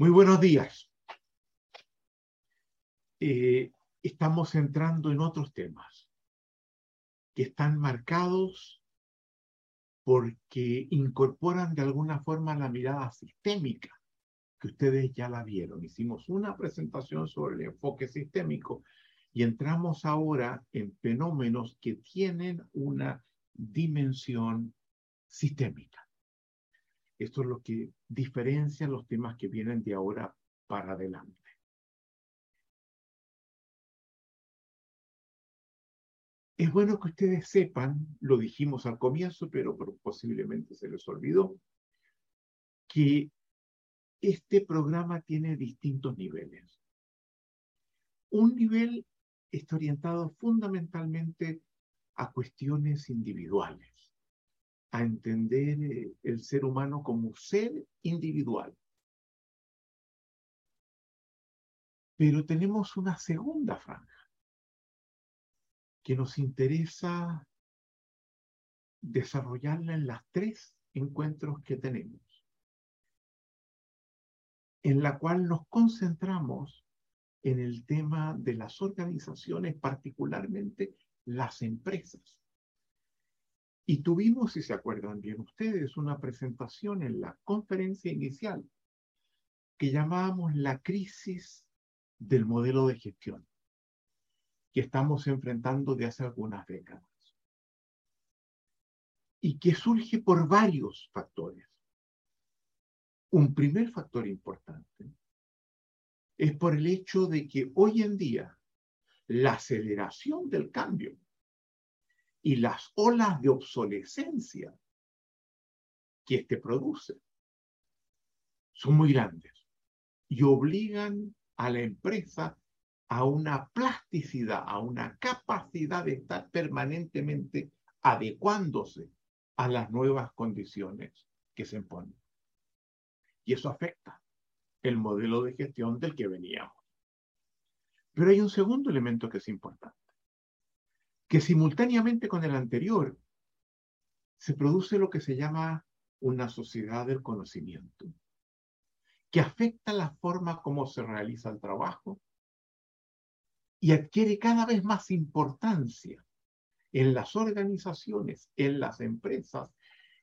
Muy buenos días. Eh, estamos entrando en otros temas que están marcados porque incorporan de alguna forma la mirada sistémica, que ustedes ya la vieron. Hicimos una presentación sobre el enfoque sistémico y entramos ahora en fenómenos que tienen una dimensión sistémica. Esto es lo que diferencia los temas que vienen de ahora para adelante. Es bueno que ustedes sepan, lo dijimos al comienzo, pero, posiblemente se les olvidó, que este programa tiene distintos niveles. Un nivel está orientado fundamentalmente a cuestiones individuales a entender eh, el ser humano como ser individual. Pero tenemos una segunda franja que nos interesa desarrollarla en las tres encuentros que tenemos, en la cual nos concentramos en el tema de las organizaciones, particularmente las empresas. Y tuvimos, si se acuerdan bien ustedes, una presentación en la conferencia inicial que llamábamos la crisis del modelo de gestión que estamos enfrentando de hace algunas décadas y que surge por varios factores. Un primer factor importante es por el hecho de que hoy en día la aceleración del cambio y las olas de obsolescencia que éste produce son muy grandes y obligan a la empresa a una plasticidad, a una capacidad de estar permanentemente adecuándose a las nuevas condiciones que se imponen. Y eso afecta el modelo de gestión del que veníamos. Pero hay un segundo elemento que es importante que simultáneamente con el anterior se produce lo que se llama una sociedad del conocimiento, que afecta la forma como se realiza el trabajo y adquiere cada vez más importancia en las organizaciones, en las empresas,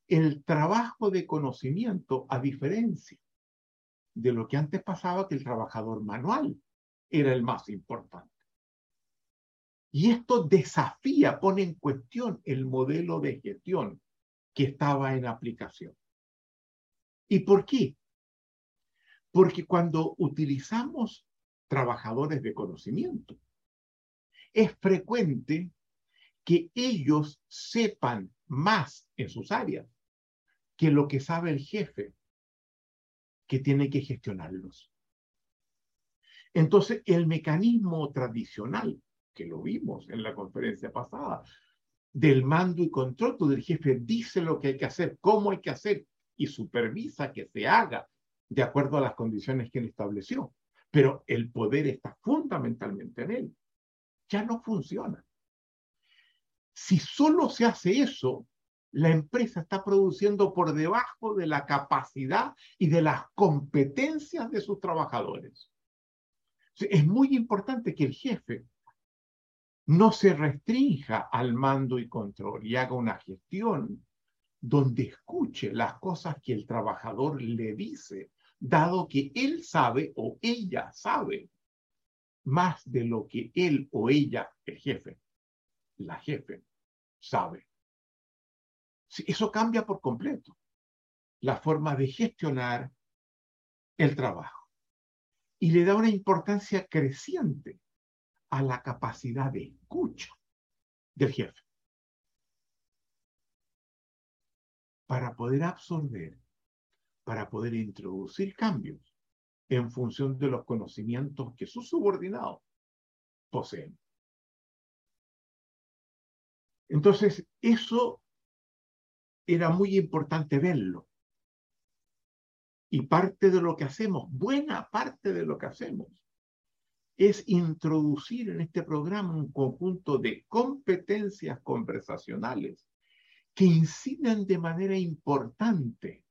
el trabajo de conocimiento, a diferencia de lo que antes pasaba que el trabajador manual era el más importante. Y esto desafía, pone en cuestión el modelo de gestión que estaba en aplicación. ¿Y por qué? Porque cuando utilizamos trabajadores de conocimiento, es frecuente que ellos sepan más en sus áreas que lo que sabe el jefe que tiene que gestionarlos. Entonces, el mecanismo tradicional que lo vimos en la conferencia pasada, del mando y control, donde el jefe dice lo que hay que hacer, cómo hay que hacer y supervisa que se haga de acuerdo a las condiciones que él estableció. Pero el poder está fundamentalmente en él. Ya no funciona. Si solo se hace eso, la empresa está produciendo por debajo de la capacidad y de las competencias de sus trabajadores. Es muy importante que el jefe no se restrinja al mando y control y haga una gestión donde escuche las cosas que el trabajador le dice, dado que él sabe o ella sabe más de lo que él o ella, el jefe, la jefe, sabe. Eso cambia por completo la forma de gestionar el trabajo y le da una importancia creciente a la capacidad de escucha del jefe para poder absorber, para poder introducir cambios en función de los conocimientos que sus subordinados poseen. Entonces, eso era muy importante verlo. Y parte de lo que hacemos, buena parte de lo que hacemos, es introducir en este programa un conjunto de competencias conversacionales que inciden de manera importante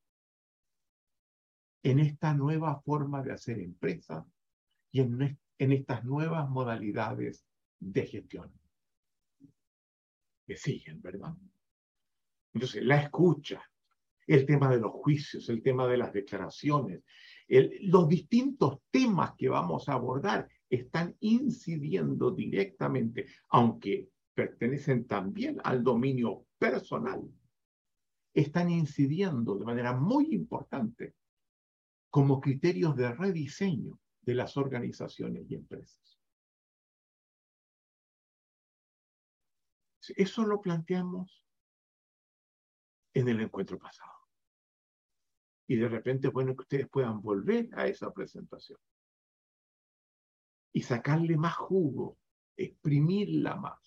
en esta nueva forma de hacer empresa y en, en estas nuevas modalidades de gestión. Que siguen, ¿verdad? Entonces, la escucha, el tema de los juicios, el tema de las declaraciones, los distintos temas que vamos a abordar están incidiendo directamente, aunque pertenecen también al dominio personal, están incidiendo de manera muy importante como criterios de rediseño de las organizaciones y empresas. Eso lo planteamos en el encuentro pasado. Y de repente, bueno, que ustedes puedan volver a esa presentación y sacarle más jugo, exprimirla más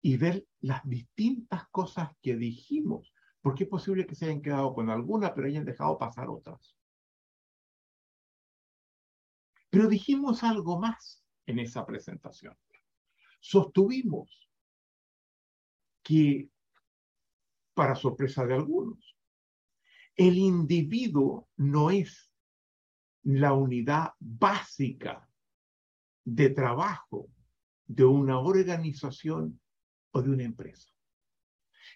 y ver las distintas cosas que dijimos, porque es posible que se hayan quedado con alguna, pero hayan dejado pasar otras. Pero dijimos algo más en esa presentación. Sostuvimos que, para sorpresa de algunos, el individuo no es la unidad básica de trabajo de una organización o de una empresa.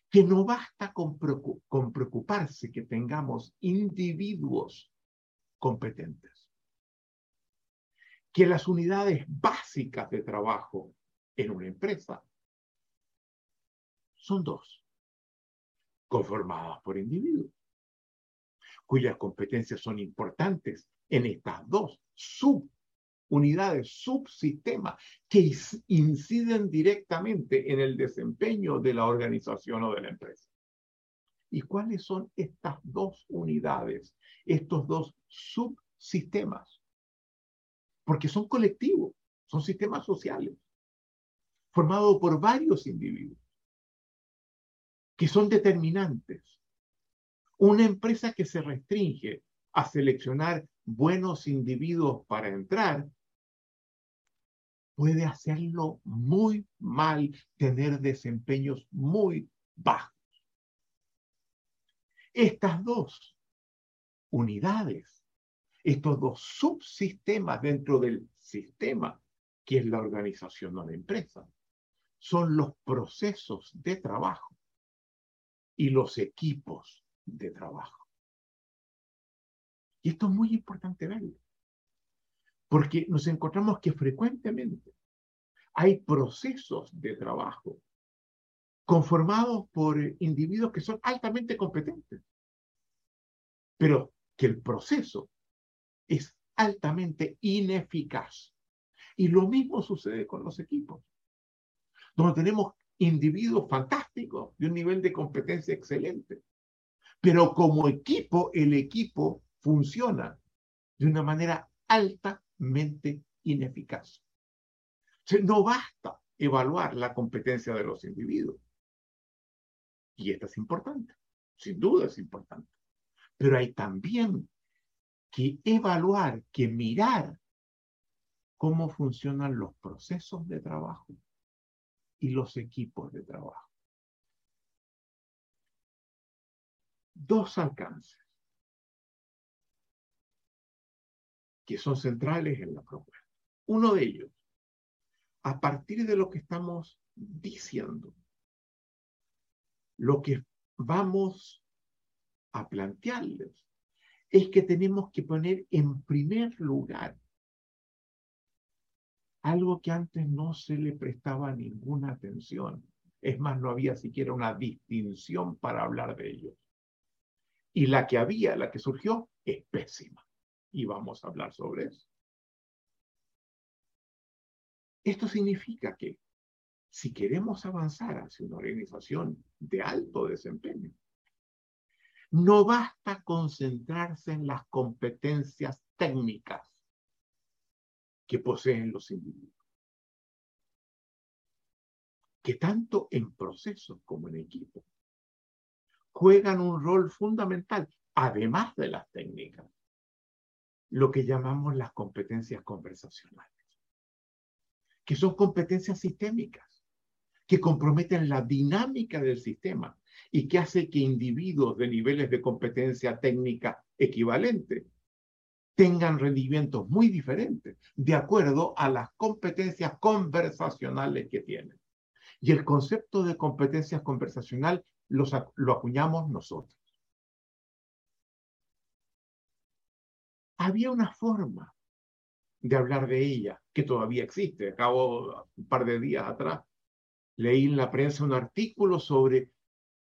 Que no basta con, preocuparse que tengamos individuos competentes. Que las unidades básicas de trabajo en una empresa son dos, conformadas por individuos cuyas competencias son importantes en estas dos subunidades, subsistemas, que inciden directamente en el desempeño de la organización o de la empresa. ¿Y cuáles son estas dos unidades, estos dos subsistemas? Porque son colectivos, son sistemas sociales, formados por varios individuos, que son determinantes una empresa que se restringe a seleccionar buenos individuos para entrar, puede hacerlo muy mal, tener desempeños muy bajos. Estas dos unidades, estos dos subsistemas dentro del sistema, que es la organización o la empresa, son los procesos de trabajo y los equipos de trabajo. Y esto es muy importante verlo, porque nos encontramos que frecuentemente hay procesos de trabajo conformados por individuos que son altamente competentes, pero que el proceso es altamente ineficaz. Y lo mismo sucede con los equipos, donde tenemos individuos fantásticos de un nivel de competencia excelente, pero como equipo, el equipo funciona de una manera ineficaz. no basta evaluar la competencia de los individuos. Y esto es importante, sin duda es importante. Pero hay también que evaluar, que mirar cómo funcionan los procesos de trabajo y los equipos de trabajo. dos alcances que son centrales en la propuesta. Uno de ellos, a partir de lo que estamos diciendo, lo que vamos a plantearles es que tenemos que poner en primer lugar algo que antes no se le prestaba ninguna atención. Es más, no había siquiera una distinción para hablar de ellos. Y la que había, la que surgió, es pésima. Y vamos a hablar sobre eso. Esto significa que si queremos avanzar hacia una organización de alto desempeño, no basta concentrarse en las competencias técnicas que poseen los individuos. Que tanto en procesos como en equipo juegan un rol fundamental, además de las técnicas, lo que llamamos las competencias conversacionales, que son competencias sistémicas, que comprometen la dinámica del sistema y que hace que individuos de niveles de competencia técnica equivalente tengan rendimientos muy diferentes de acuerdo a las competencias conversacionales que tienen. Y el concepto de competencias conversacional lo acuñamos nosotros. Había una forma de hablar de ella que todavía existe. Acabo un par de días atrás, leí en la prensa un artículo sobre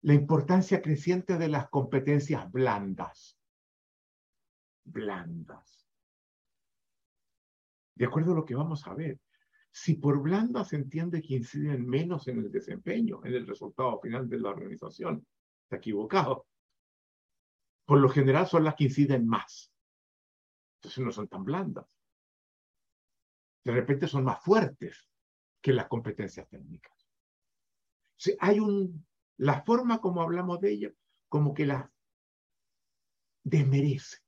la importancia creciente de las competencias blandas. Blandas. De acuerdo a lo que vamos a ver, si por blandas se entiende que inciden menos en el desempeño, en el resultado final de la organización, está equivocado. Por lo general son las que inciden más. Entonces no son tan blandas. De repente son más fuertes que las competencias técnicas. hay un la forma como hablamos de ellas, como que las desmerece,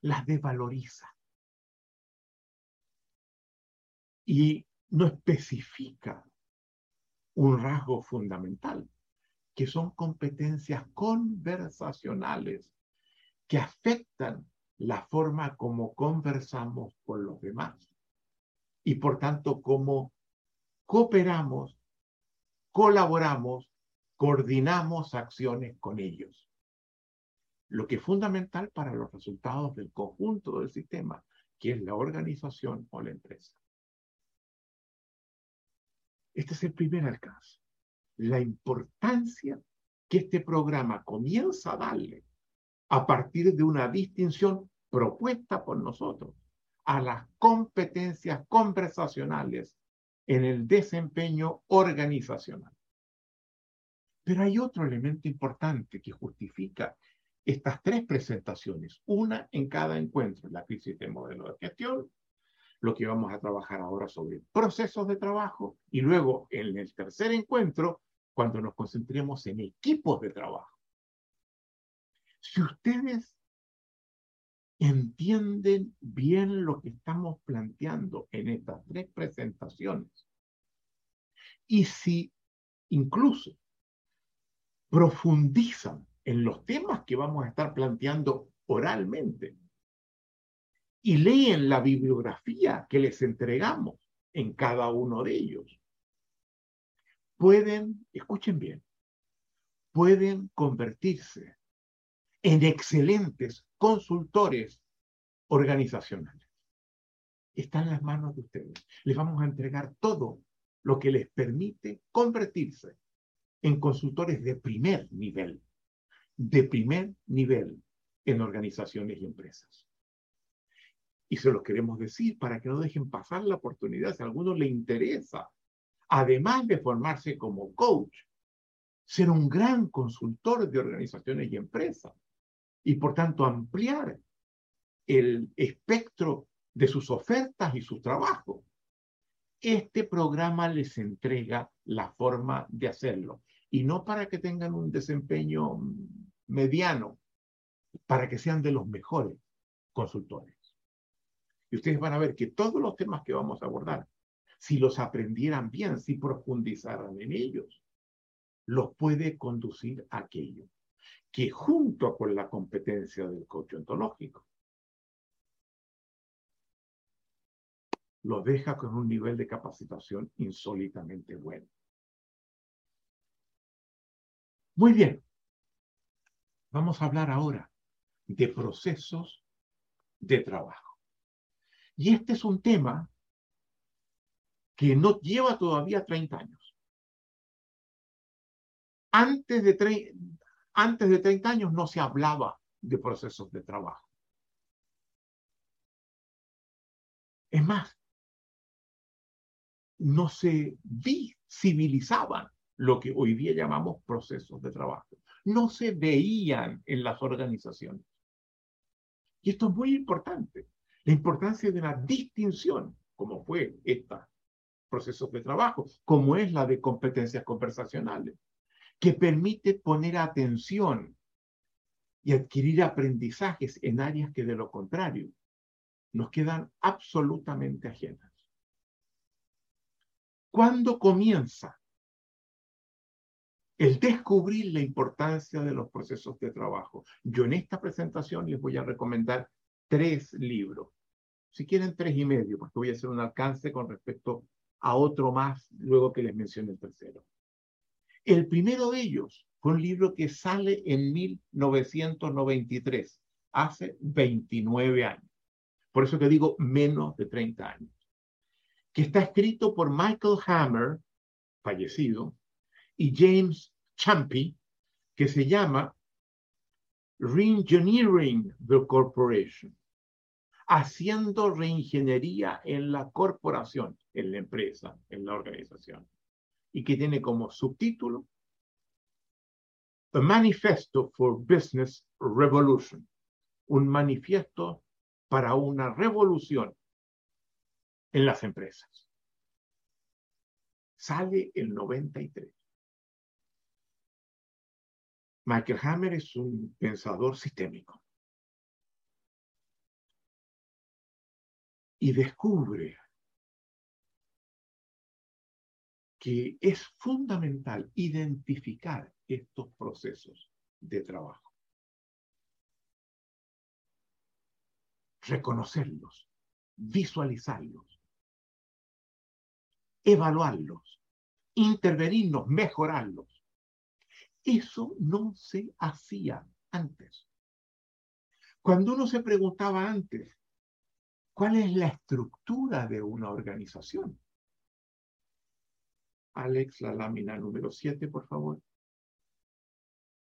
las desvaloriza. Y no especifica un rasgo fundamental, que son competencias conversacionales que afectan la forma como conversamos con los demás y por tanto cómo cooperamos, colaboramos coordinamos acciones con ellos. Lo que es fundamental para los resultados del conjunto del sistema, que es la organización o la empresa. Este es el primer alcance. La importancia que este programa comienza a darle a partir de una distinción propuesta por nosotros a las competencias conversacionales en el desempeño organizacional. Pero hay otro elemento importante que justifica estas tres presentaciones, una en cada encuentro, la crisis de modelo de gestión, lo que vamos a trabajar ahora sobre procesos de trabajo y luego en el tercer encuentro, cuando nos concentremos en equipos de trabajo. Si ustedes entienden bien lo que estamos planteando en estas tres presentaciones y si incluso profundizan en los temas que vamos a estar planteando oralmente y leen la bibliografía que les entregamos en cada uno de ellos, pueden, escuchen bien, pueden convertirse en excelentes consultores organizacionales. Está en las manos de ustedes. Les vamos a entregar todo lo que les permite convertirse en consultores de primer nivel, de primer nivel en organizaciones y empresas. Y se los queremos decir para que no dejen pasar la oportunidad si a alguno le interesa, además de formarse como coach, ser un gran consultor de organizaciones y empresas y por tanto ampliar el espectro de sus ofertas y sus trabajos. Este programa les entrega la forma de hacerlo y no para que tengan un desempeño mediano, para que sean de los mejores consultores. Y ustedes van a ver que todos los temas que vamos a abordar, si los aprendieran bien, si profundizaran en ellos, los puede conducir a aquello que junto con la competencia del coach ontológico, los deja con un nivel de capacitación insólitamente bueno. Muy bien. Vamos a hablar ahora de procesos de trabajo. Y este es un tema que no lleva todavía 30 años. Antes de, antes de 30 años no se hablaba de procesos de trabajo. Es más, no se visibilizaban lo que hoy día llamamos procesos de trabajo. No se veían en las organizaciones. Y esto es muy importante. La importancia de la distinción, como fue esta procesos de trabajo, como es la de competencias conversacionales, que permite poner atención y adquirir aprendizajes en áreas que de lo contrario nos quedan absolutamente ajenas. ¿Cuándo comienza el descubrir la importancia de los procesos de trabajo. Yo en esta presentación les voy a recomendar tres libros. Si quieren, tres y medio, porque voy a hacer un alcance con respecto a otro más luego que les mencione el tercero. El primero de ellos fue un libro que sale en 1993, hace 29 años. Por eso que digo menos de 30 años. Que está escrito por Michael Hammer, fallecido, y James Champy, que se llama Reengineering the Corporation, haciendo reingeniería en la corporación, en la empresa, en la organización, y que tiene como subtítulo A Manifesto for Business Revolution, un manifiesto para una revolución en las empresas. Sale el 93. Michael Hammer es un pensador sistémico. Y descubre que es fundamental identificar estos procesos de trabajo. Reconocerlos, visualizarlos, evaluarlos, intervenirnos, mejorarlos eso no se hacía antes. Cuando uno se preguntaba antes, ¿cuál es la estructura de una organización? Alex, la lámina número 7, por favor.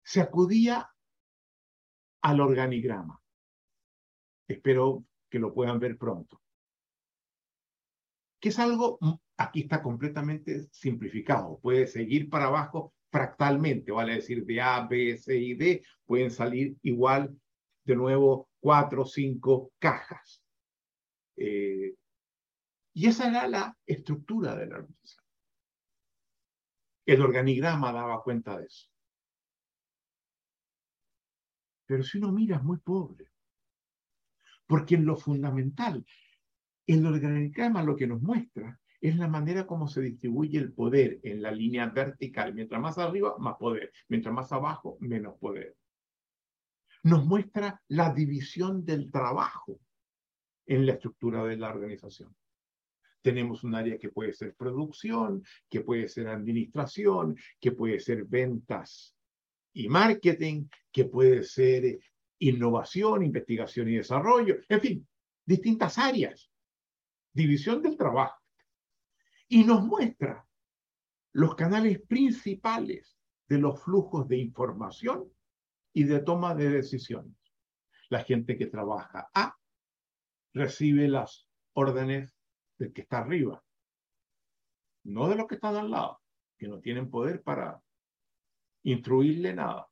Se acudía al organigrama. Espero que lo puedan ver pronto. Que es algo, mm, aquí está completamente simplificado. Puede seguir para abajo fractalmente, vale decir, de A, B, C y D, pueden salir igual, de nuevo, cuatro o cinco cajas. Eh, y esa era la estructura de la organización. El organigrama daba cuenta de eso. Pero si uno mira es muy pobre. Porque en lo fundamental, el organigrama lo que nos muestra es la manera como se distribuye el poder en la línea vertical. Mientras más arriba, más poder. Mientras más abajo, menos poder. Nos muestra la división del trabajo en la estructura de la organización. Tenemos un área que puede ser producción, que puede ser administración, que puede ser ventas y marketing, que puede ser innovación, investigación y desarrollo, en fin, distintas áreas. División del trabajo y nos muestra los canales principales de los flujos de información y de toma de decisiones. La gente que trabaja A recibe las órdenes del que está arriba, no de los que están al lado, que no tienen poder para instruirle nada.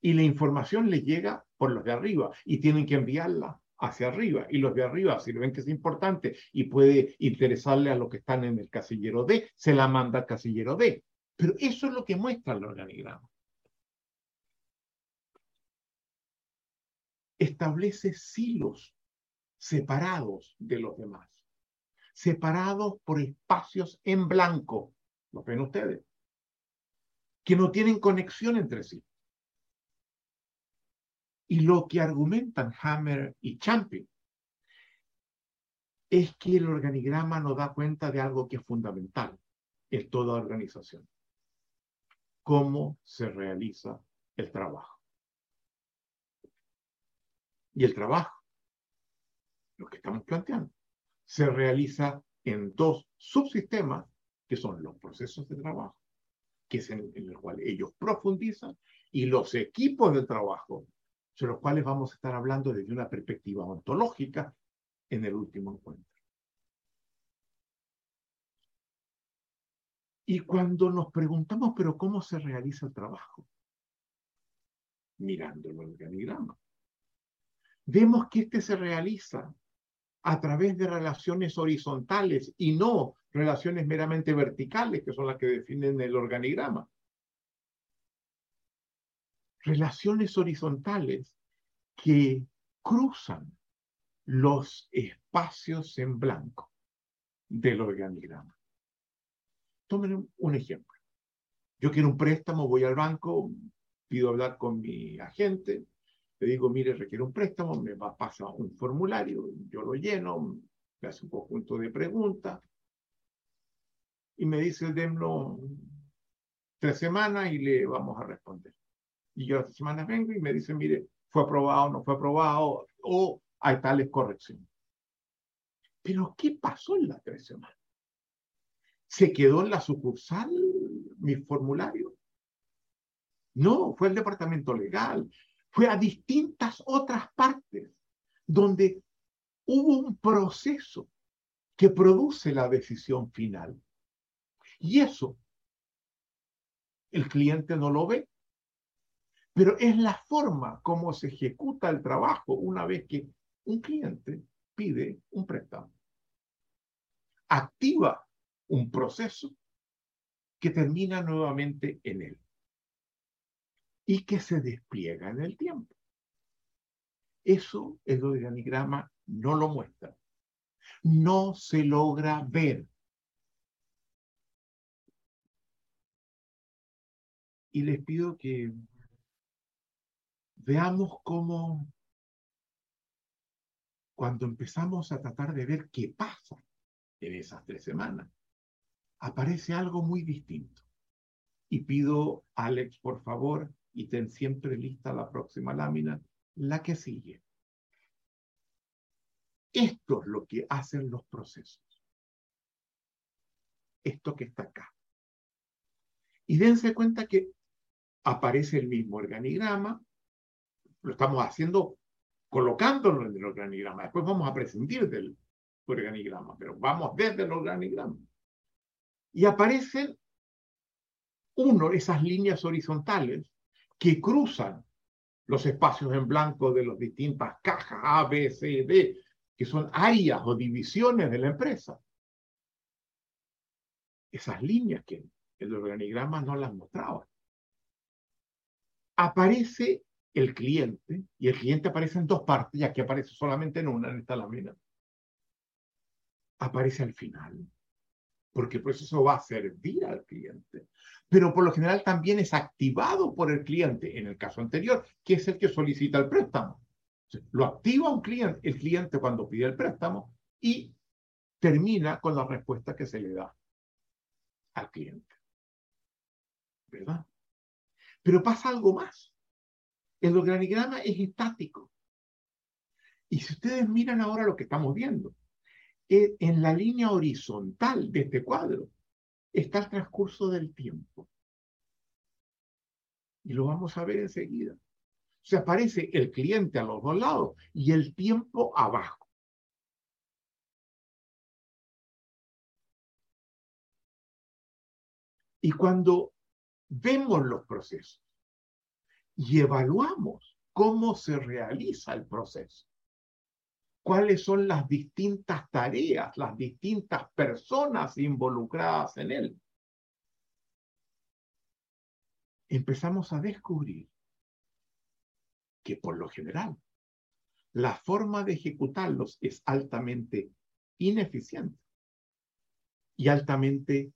Y la información le llega por los de arriba y tienen que enviarla hacia arriba y los de arriba, si ven que es importante y puede interesarle a los que están en el casillero D, se la manda al casillero D. Pero eso es lo que muestra el organigrama. Establece silos separados de los demás, separados por espacios en blanco, lo ven ustedes, que no tienen conexión entre sí. Y lo que argumentan Hammer y Champion es que el organigrama nos da cuenta de algo que es fundamental en toda organización. Cómo se realiza el trabajo. Y el trabajo, lo que estamos planteando, se realiza en dos subsistemas que son los procesos de trabajo, que es en, el cual ellos profundizan, y los equipos de trabajo, sobre los cuales vamos a estar hablando desde una perspectiva ontológica en el último encuentro. Y cuando nos preguntamos, pero ¿cómo se realiza el trabajo? Mirando el organigrama. Vemos que este se realiza a través de relaciones horizontales y no relaciones meramente verticales, que son las que definen el organigrama relaciones horizontales que cruzan los espacios en blanco del organigrama. Tomen un ejemplo. Yo quiero un préstamo, voy al banco, pido hablar con mi agente, le digo, mire, requiero un préstamo, me va a pasar un formulario, yo lo lleno, me hace un conjunto de preguntas y me dice, denlo tres semanas y le vamos a responder. Y yo las semanas vengo y me dice, mire, fue aprobado, no fue aprobado, o hay tales correcciones. Pero, ¿qué pasó en las tres semanas? ¿Se quedó en la sucursal mi formulario? No, fue el departamento legal, fue a distintas otras partes donde hubo un proceso que produce la decisión final. Y eso el cliente no lo ve, pero es la forma como se ejecuta el trabajo una vez que un cliente pide un préstamo. Activa un proceso que termina nuevamente en él y que se despliega en el tiempo. Eso el organigrama no lo muestra. No se logra ver. Y les pido que veamos cómo cuando empezamos a tratar de ver qué pasa en esas tres semanas, aparece algo muy distinto. Y pido, Alex, por favor, y ten siempre lista la próxima lámina, la que sigue. Esto es lo que hacen los procesos. Esto que está acá. Y dense cuenta que aparece el mismo organigrama, lo estamos haciendo colocándolo en el organigrama. Después vamos a prescindir del organigrama, pero vamos desde el organigrama. Y aparecen, uno, esas líneas horizontales que cruzan los espacios en blanco de las distintas cajas A, B, C, D, que son áreas o divisiones de la empresa. Esas líneas que el organigrama no las mostraba. Aparece el cliente, y el cliente aparece en dos partes, ya que aparece solamente en una, en esta lámina. Aparece al final, porque el proceso va a servir al cliente. Pero por lo general también es activado por el cliente, en el caso anterior, que es el que solicita el préstamo. Lo activa un cliente, el cliente cuando pide el préstamo y termina con la respuesta que se le da al cliente. ¿Verdad? Pero pasa algo más. El organigrama es estático. Y si ustedes miran ahora lo que estamos viendo, eh, en la línea horizontal de este cuadro está el transcurso del tiempo. Y lo vamos a ver enseguida. Se aparece el cliente a los dos lados y el tiempo abajo. Y cuando vemos los procesos, y evaluamos cómo se realiza el proceso. Cuáles son las distintas tareas, las distintas personas involucradas en él. Empezamos a descubrir que por lo general la forma de ejecutarlos es altamente ineficiente y altamente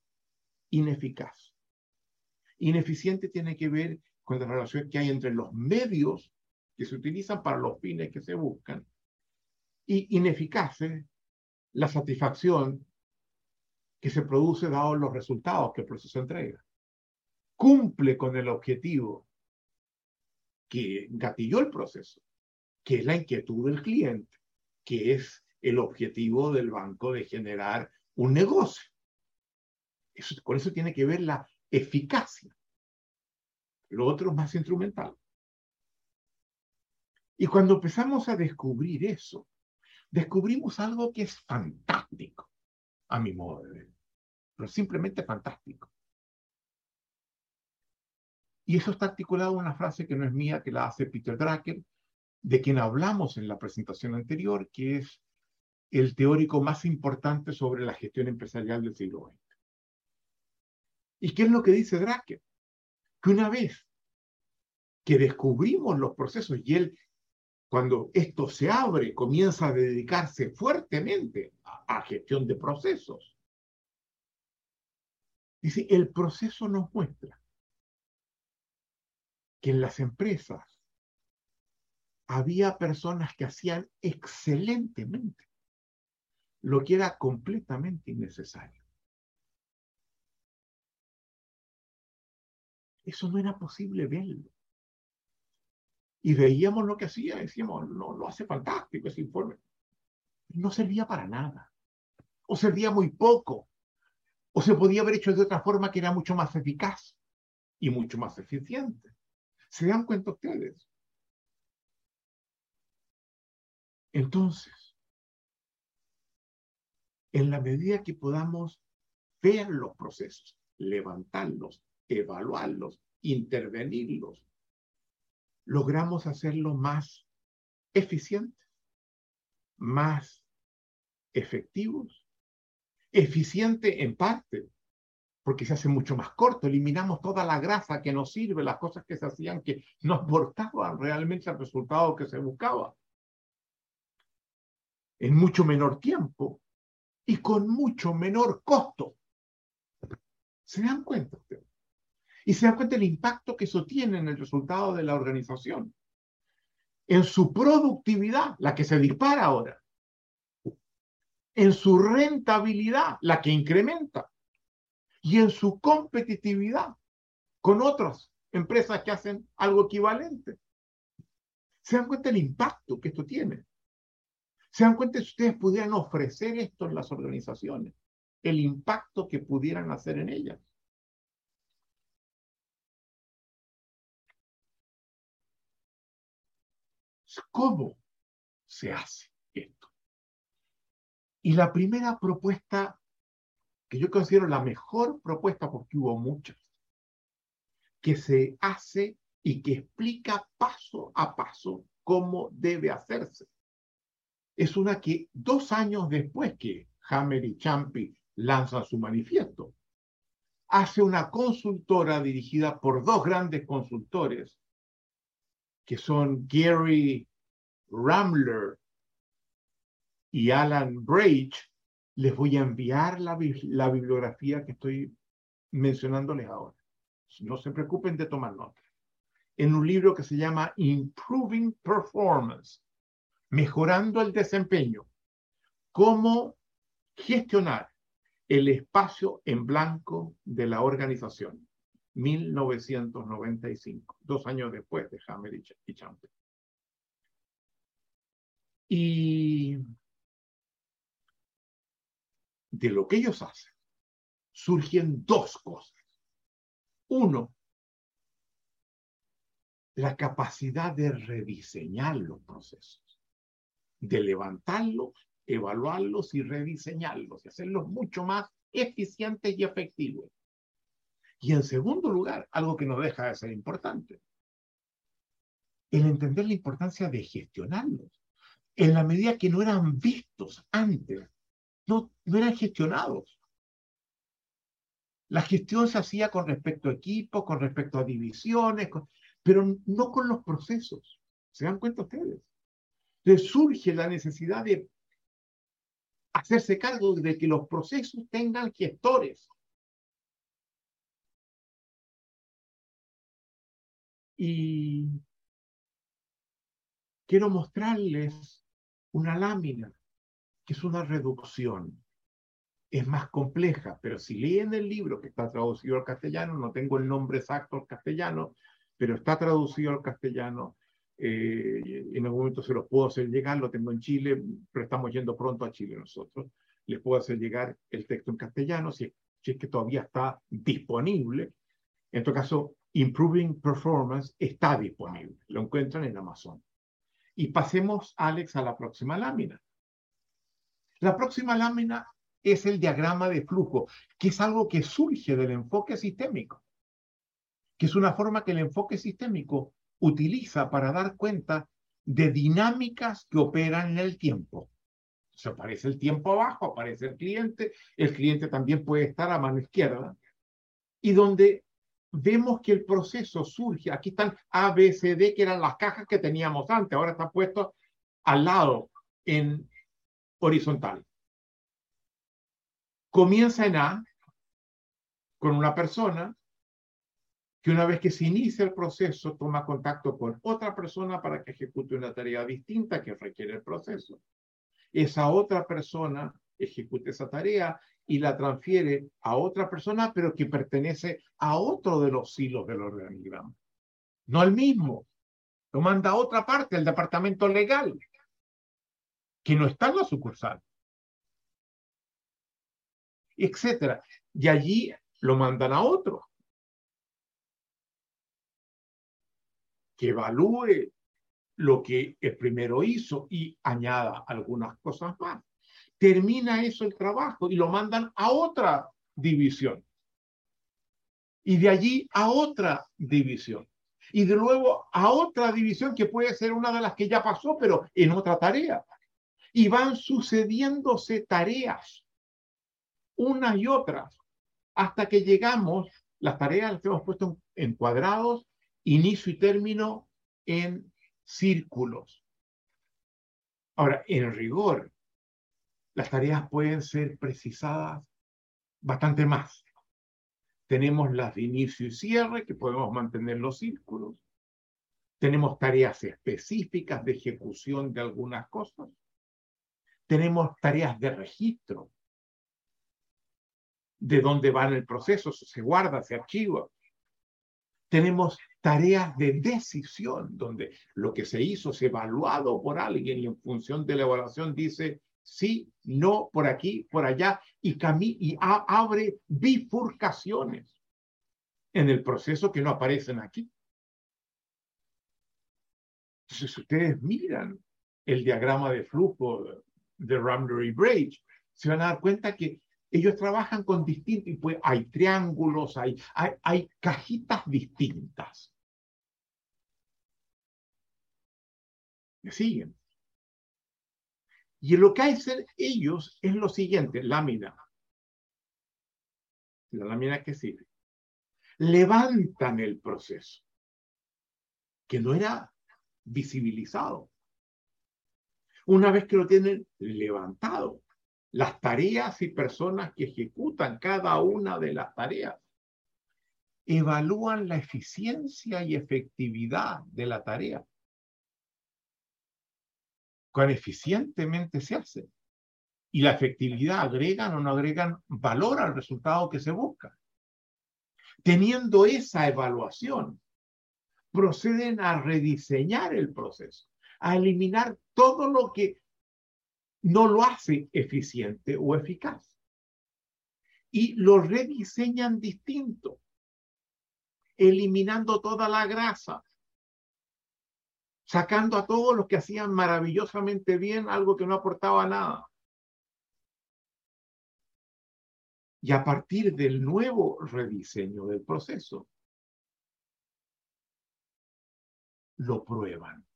ineficaz. Ineficiente tiene que ver con la relación que hay entre los medios que se utilizan para los fines que se buscan y ineficaces la satisfacción que se produce dado los resultados que el proceso entrega. Cumple con el objetivo que gatilló el proceso, que es la inquietud del cliente, que es el objetivo del banco de generar un negocio. Eso, con eso tiene que ver la eficacia. Lo otro es más instrumental. Y cuando empezamos a descubrir eso, descubrimos algo que es fantástico, a mi modo de ver, pero simplemente fantástico. Y eso está articulado en una frase que no es mía, que la hace Peter Drucker, de quien hablamos en la presentación anterior, que es el teórico más importante sobre la gestión empresarial del siglo XX. ¿Y qué es lo que dice Drucker? que una vez que descubrimos los procesos y él, cuando esto se abre, comienza a dedicarse fuertemente a, gestión de procesos. Dice, el proceso nos muestra que en las empresas había personas que hacían excelentemente lo que era completamente innecesario. Eso no era posible verlo. Y veíamos lo que hacía, decíamos, no, lo hace fantástico ese informe. No servía para nada. O servía muy poco. O se podía haber hecho de otra forma que era mucho más eficaz y mucho más eficiente. ¿Se dan cuenta ustedes? Entonces, en la medida que podamos ver los procesos, levantarlos, evaluarlos, intervenirlos, logramos hacerlo más eficientes, más efectivos, eficiente en parte, porque se hace mucho más corto, eliminamos toda la grasa que nos sirve, las cosas que se hacían que no aportaban realmente al resultado que se buscaba, en mucho menor tiempo y con mucho menor costo. ¿Se dan cuenta ustedes? Y se dan cuenta del impacto que eso tiene en el resultado de la organización, en su productividad, la que se dispara ahora, en su rentabilidad, la que incrementa, y en su competitividad con otras empresas que hacen algo equivalente. ¿Se dan cuenta del impacto que esto tiene? ¿Se dan cuenta si ustedes pudieran ofrecer esto en las organizaciones? El impacto que pudieran hacer en ellas. ¿Cómo se hace esto? Y la primera propuesta, que yo considero la mejor propuesta porque hubo muchas, que se hace y que explica paso a paso cómo debe hacerse es una que dos años después que Hammer y Champi lanzan su manifiesto, hace una consultora dirigida por dos grandes consultores, que son Gary Ramler y Alan Brage. Les voy a enviar la, la bibliografía que estoy mencionándoles ahora. No se preocupen de tomar nota. En un libro que se llama Improving Performance mejorando el desempeño, cómo gestionar el espacio en blanco de la organización. 1995, dos años después de Hammer y Champ. Y de lo que ellos hacen, surgen dos cosas. Uno, la capacidad de rediseñar los procesos de levantarlos, evaluarlos y rediseñarlos y hacerlos mucho más eficientes y efectivos. Y en segundo lugar, algo que no deja de ser importante, el entender la importancia de gestionarlos. En la medida que no eran vistos antes, no, no eran gestionados. La gestión se hacía con respecto a equipos, con respecto a divisiones, pero no con los procesos. ¿Se dan cuenta ustedes? surge la necesidad de hacerse cargo de que los procesos tengan gestores. Y quiero mostrarles una lámina, que es una reducción. Es más compleja, pero si leen el libro que está traducido al castellano, no tengo el nombre exacto al castellano, pero está traducido al castellano, eh, en algún momento se los puedo hacer llegar, lo tengo en Chile, pero estamos yendo pronto a Chile nosotros. Les puedo hacer llegar el texto en castellano si, si es que todavía está disponible. En todo caso, Improving Performance está disponible. Lo encuentran en Amazon. Y pasemos, Alex, a la próxima lámina. La próxima lámina es el diagrama de flujo, que es algo que surge del enfoque sistémico, que es una forma que el enfoque sistémico utiliza para dar cuenta de dinámicas que operan en el tiempo. Se aparece el tiempo abajo, aparece el cliente, el cliente también puede estar a mano izquierda, y donde vemos que el proceso surge, aquí están A, B, C, D, que eran las cajas que teníamos antes, ahora está puesto al lado en horizontal. Comienza en A con una persona, que una vez que se inicia el proceso, toma contacto con otra persona para que ejecute una tarea distinta que requiere el proceso. Esa otra persona ejecute esa tarea y la transfiere a otra persona, pero que pertenece a otro de los hilos del organigrama. No al mismo. Lo manda a otra parte, el departamento legal, que no está en la sucursal. Etcétera. Y allí lo mandan a otro. que evalúe lo que el primero hizo y añada algunas cosas más. Termina eso el trabajo y lo mandan a otra división. Y de allí a otra división. Y de nuevo a otra división que puede ser una de las que ya pasó, pero en otra tarea. Y van sucediéndose tareas, unas y otras, hasta que llegamos, las tareas las hemos puesto en cuadrados inicio y término en círculos. Ahora, en rigor, las tareas pueden ser precisadas bastante más. Tenemos las de inicio y cierre, que podemos mantener los círculos. Tenemos tareas específicas de ejecución de algunas cosas. Tenemos tareas de registro, de dónde va el proceso, se guarda, se archiva. Tenemos tareas de decisión, donde lo que se hizo es evaluado por alguien y en función de la evaluación dice sí, no, por aquí, por allá, y, y abre bifurcaciones en el proceso que no aparecen aquí. Entonces, si ustedes miran el diagrama de flujo de Rambury Bridge, se van a dar cuenta que ellos trabajan con distintos, pues hay triángulos, hay, hay, hay cajitas distintas. ¿Me siguen? Y lo que hacen ellos es lo siguiente, lámina. La lámina que sirve. Levantan el proceso, que no era visibilizado. Una vez que lo tienen levantado, las tareas y personas que ejecutan cada una de las tareas evalúan la eficiencia y efectividad de la tarea. Cuán eficientemente se hace. Y la efectividad agregan o no agregan valor al resultado que se busca. Teniendo esa evaluación, proceden a rediseñar el proceso, a eliminar todo lo que no lo hace eficiente o eficaz. Y lo rediseñan distinto, eliminando toda la grasa, sacando a todos los que hacían maravillosamente bien algo que no aportaba nada. Y a partir del nuevo rediseño del proceso, lo prueban.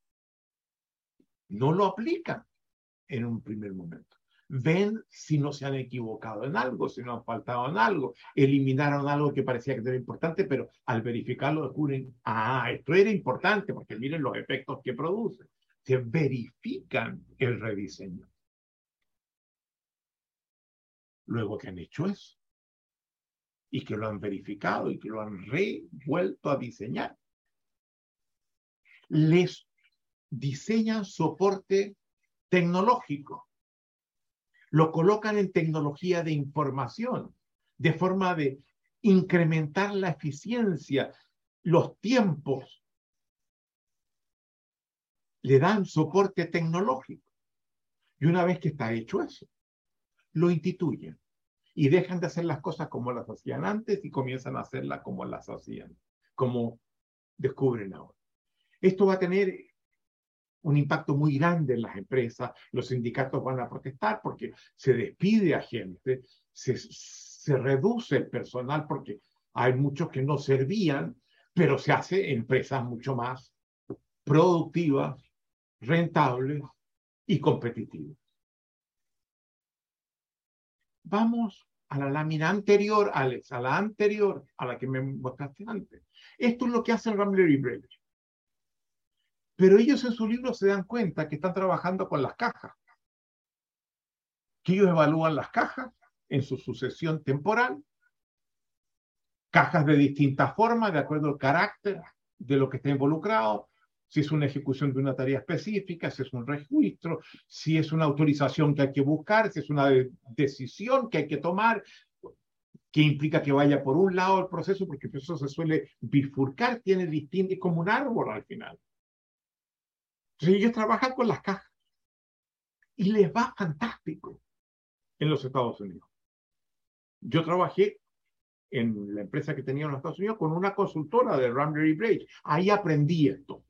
No lo aplican en un primer momento. Ven si no se han equivocado en algo, si no han faltado en algo, eliminaron algo que parecía que era importante, pero al verificarlo descubren, ah, esto era importante porque miren los efectos que produce. Se verifican el rediseño. Luego que han hecho eso y que lo han verificado y que lo han revuelto a diseñar, les diseñan soporte tecnológico. Lo colocan en tecnología de información, de forma de incrementar la eficiencia, los tiempos. Le dan soporte tecnológico. Y una vez que está hecho eso, lo instituyen y dejan de hacer las cosas como las hacían antes y comienzan a hacerlas como las hacían, como descubren ahora. Esto va a tener un impacto muy grande en las empresas, los sindicatos van a protestar porque se despide a gente, se, se reduce el personal porque hay muchos que no servían, pero se hace empresas mucho más productivas, rentables y competitivas. Vamos a la lámina anterior, Alex, a la anterior, a la que me mostraste antes. Esto es lo que hace Rambler y pero ellos en su libro se dan cuenta que están trabajando con las cajas, que ellos evalúan las cajas en su sucesión temporal, cajas de distintas formas, de acuerdo al carácter de lo que está involucrado, si es una ejecución de una tarea específica, si es un registro, si es una autorización que hay que buscar, si es una decisión que hay que tomar, que implica que vaya por un lado el proceso, porque el proceso se suele bifurcar, tiene distintos, como un árbol al final. Entonces ellos trabajan con las cajas y les va fantástico en los Estados Unidos. Yo trabajé en la empresa que tenía en los Estados Unidos con una consultora de Raspberry Bridge. Ahí aprendí esto.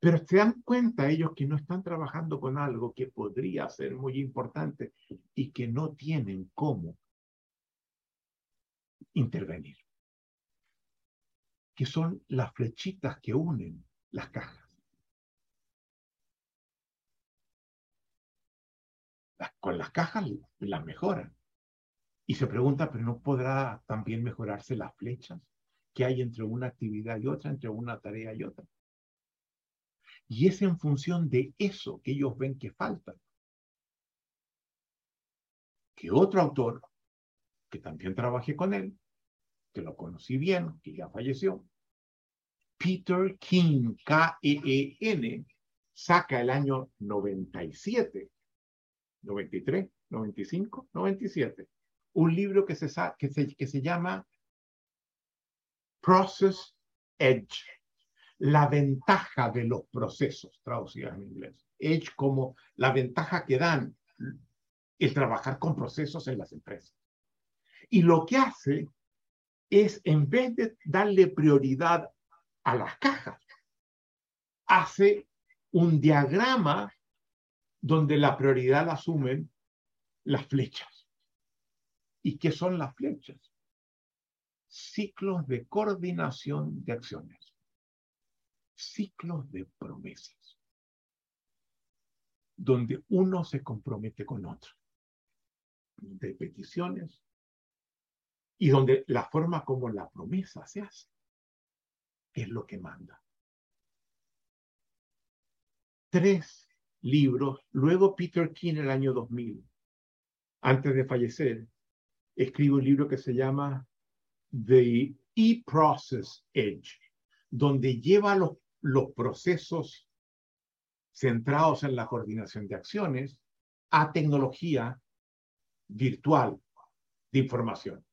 Pero se dan cuenta ellos que no están trabajando con algo que podría ser muy importante y que no tienen cómo intervenir. Que son las flechitas que unen las cajas. con las cajas las mejoran. Y se pregunta, pero ¿no podrá también mejorarse las flechas que hay entre una actividad y otra, entre una tarea y otra? Y es en función de eso que ellos ven que falta. Que otro autor, que también trabajé con él, que lo conocí bien, que ya falleció, Peter King, K-E-E-N, saca el año 97, 93, 95, 97, un libro que se, que se, que se llama Process Edge la ventaja de los procesos, traducidas en inglés. Edge como la ventaja que dan el trabajar con procesos en las empresas. Y lo que hace es, en vez de darle prioridad a las cajas, hace un diagrama donde la prioridad la asumen las flechas. ¿Y qué son las flechas? Ciclos de coordinación de acciones. Ciclos de promesas, donde uno se compromete con otro, de peticiones, y donde la forma como la promesa se hace es lo que manda. Tres libros, luego Peter King en el año 2000, antes de fallecer, escribe un libro que se llama The E-Process Edge, donde lleva los los procesos centrados en la coordinación de acciones a tecnología virtual de información.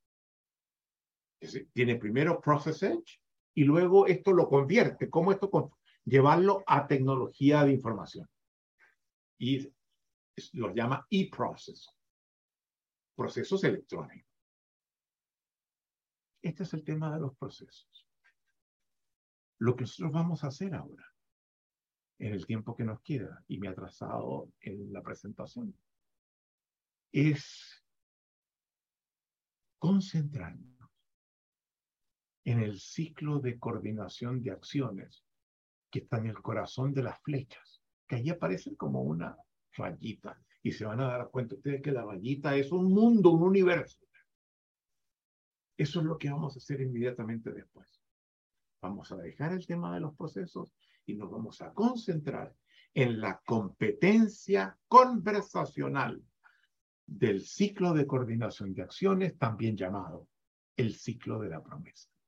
tiene primero Process Edge y luego esto lo convierte, ¿cómo esto llevarlo a tecnología de información? Y lo llama e-process, procesos electrónicos. Este es el tema de los procesos. Lo que nosotros vamos a hacer ahora, en el tiempo que nos queda, y me ha atrasado en la presentación, es concentrarnos en el ciclo de coordinación de acciones que está en el corazón de las flechas, que ahí aparecen como una rayita. Y se van a dar cuenta ustedes que la rayita es un mundo, un universo. Eso es lo que vamos a hacer inmediatamente después. Vamos a dejar el tema de los procesos y nos vamos a concentrar en la competencia conversacional del ciclo de coordinación de acciones, también llamado el ciclo de la promesa.